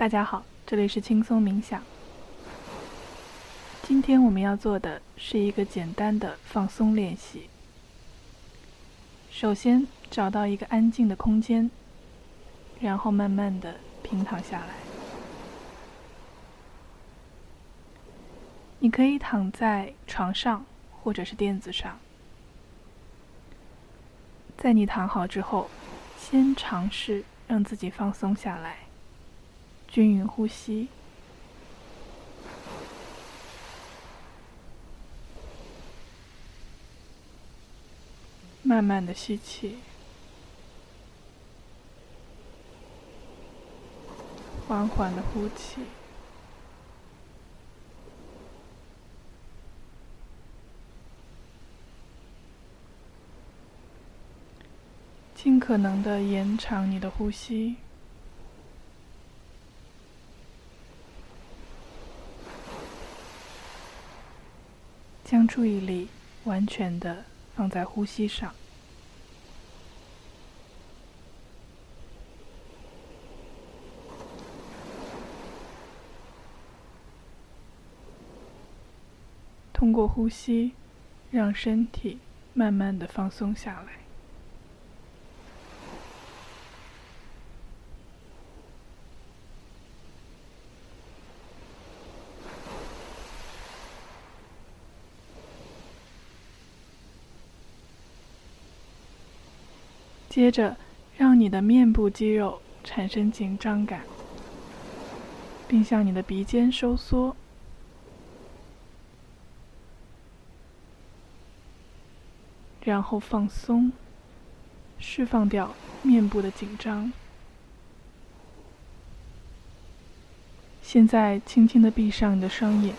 大家好，这里是轻松冥想。今天我们要做的是一个简单的放松练习。首先找到一个安静的空间，然后慢慢的平躺下来。你可以躺在床上或者是垫子上。在你躺好之后，先尝试让自己放松下来，均匀呼吸，慢慢的吸气，缓缓的呼气。尽可能的延长你的呼吸，将注意力完全的放在呼吸上。通过呼吸，让身体慢慢的放松下来。接着，让你的面部肌肉产生紧张感，并向你的鼻尖收缩，然后放松，释放掉面部的紧张。现在，轻轻的闭上你的双眼，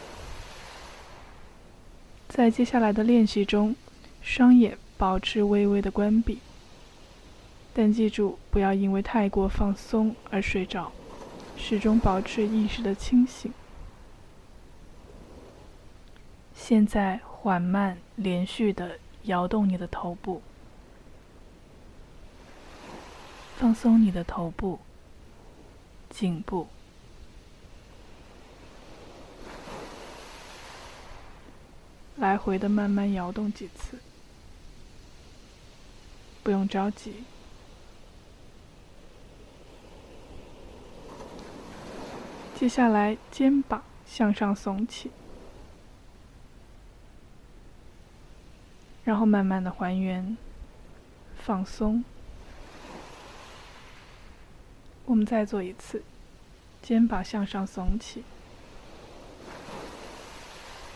在接下来的练习中，双眼保持微微的关闭。但记住，不要因为太过放松而睡着，始终保持意识的清醒。现在缓慢、连续的摇动你的头部，放松你的头部、颈部，来回的慢慢摇动几次，不用着急。接下来，肩膀向上耸起，然后慢慢的还原，放松。我们再做一次，肩膀向上耸起，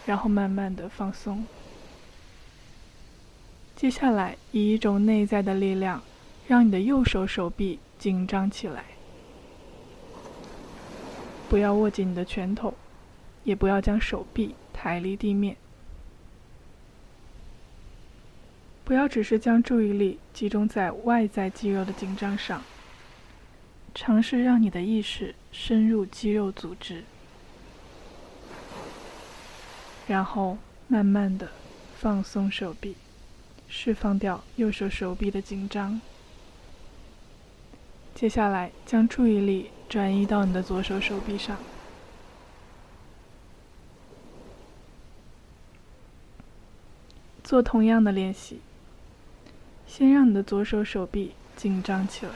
然后慢慢的放松。接下来，以一种内在的力量，让你的右手手臂紧张起来。不要握紧你的拳头，也不要将手臂抬离地面。不要只是将注意力集中在外在肌肉的紧张上，尝试让你的意识深入肌肉组织，然后慢慢的放松手臂，释放掉右手手臂的紧张。接下来，将注意力。转移到你的左手手臂上，做同样的练习。先让你的左手手臂紧张起来，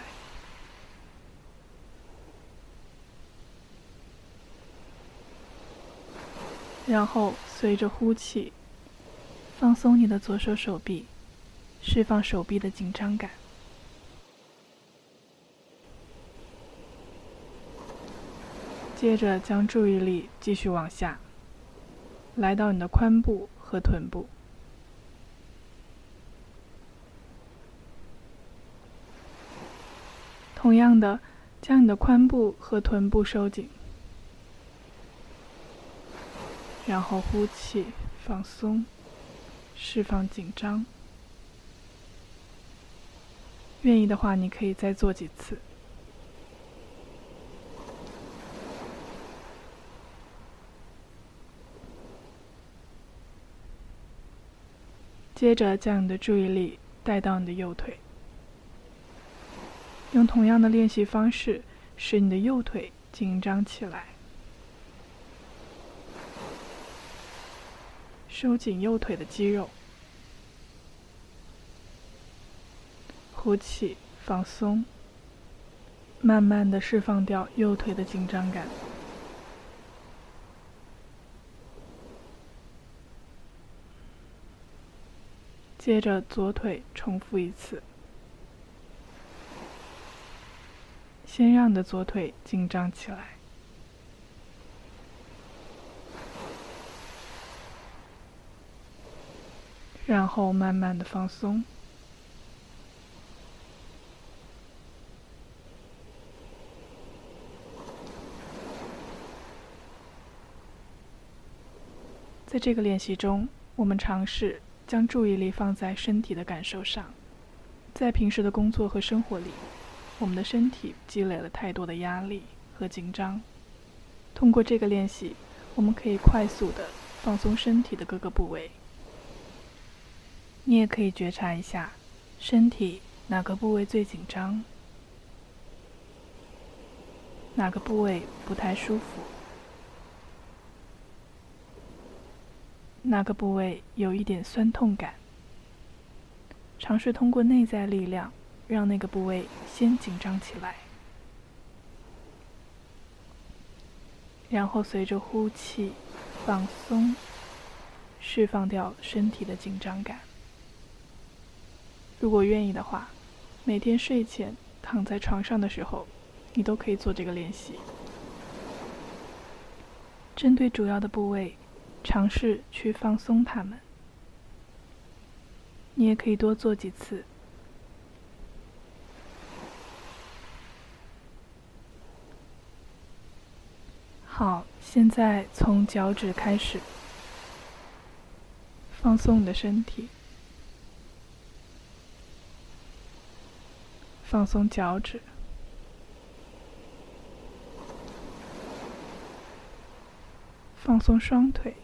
然后随着呼气，放松你的左手手臂，释放手臂的紧张感。接着将注意力继续往下，来到你的髋部和臀部。同样的，将你的髋部和臀部收紧，然后呼气，放松，释放紧张。愿意的话，你可以再做几次。接着将你的注意力带到你的右腿，用同样的练习方式，使你的右腿紧张起来，收紧右腿的肌肉，呼气，放松，慢慢的释放掉右腿的紧张感。接着左腿重复一次。先让你的左腿紧张起来，然后慢慢的放松。在这个练习中，我们尝试将注意力放在身体的感受上，在平时的工作和生活里。我们的身体积累了太多的压力和紧张，通过这个练习，我们可以快速的放松身体的各个部位。你也可以觉察一下，身体哪个部位最紧张，哪个部位不太舒服，哪个部位有一点酸痛感。尝试通过内在力量。让那个部位先紧张起来，然后随着呼气放松，释放掉身体的紧张感。如果愿意的话，每天睡前躺在床上的时候，你都可以做这个练习。针对主要的部位，尝试去放松它们。你也可以多做几次。好，现在从脚趾开始，放松你的身体，放松脚趾，放松双腿，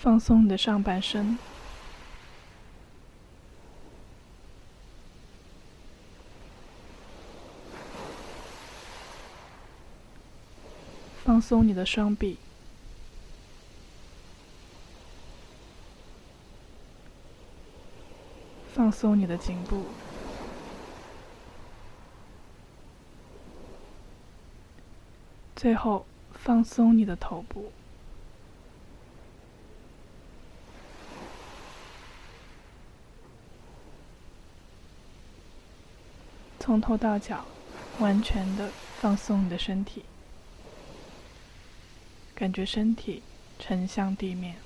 放松你的上半身。放松你的双臂，放松你的颈部，最后放松你的头部，从头到脚，完全的放松你的身体。感觉身体沉向地面。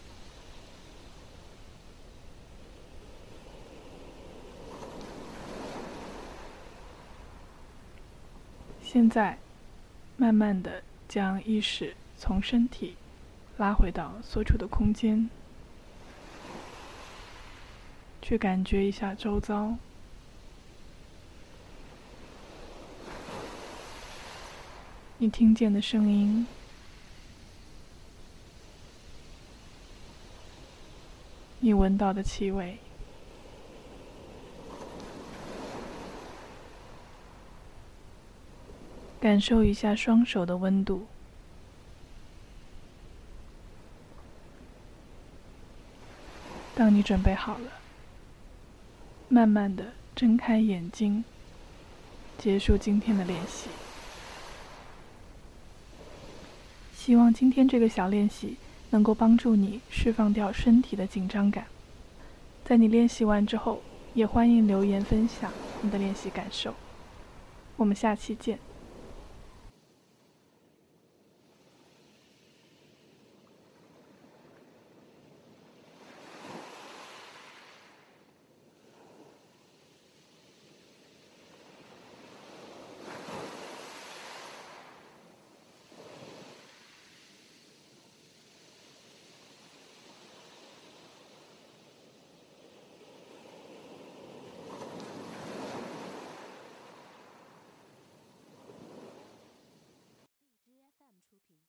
现在，慢慢的将意识从身体拉回到所处的空间，去感觉一下周遭，你听见的声音。你闻到的气味，感受一下双手的温度。当你准备好了，慢慢的睁开眼睛，结束今天的练习。希望今天这个小练习。能够帮助你释放掉身体的紧张感。在你练习完之后，也欢迎留言分享你的练习感受。我们下期见。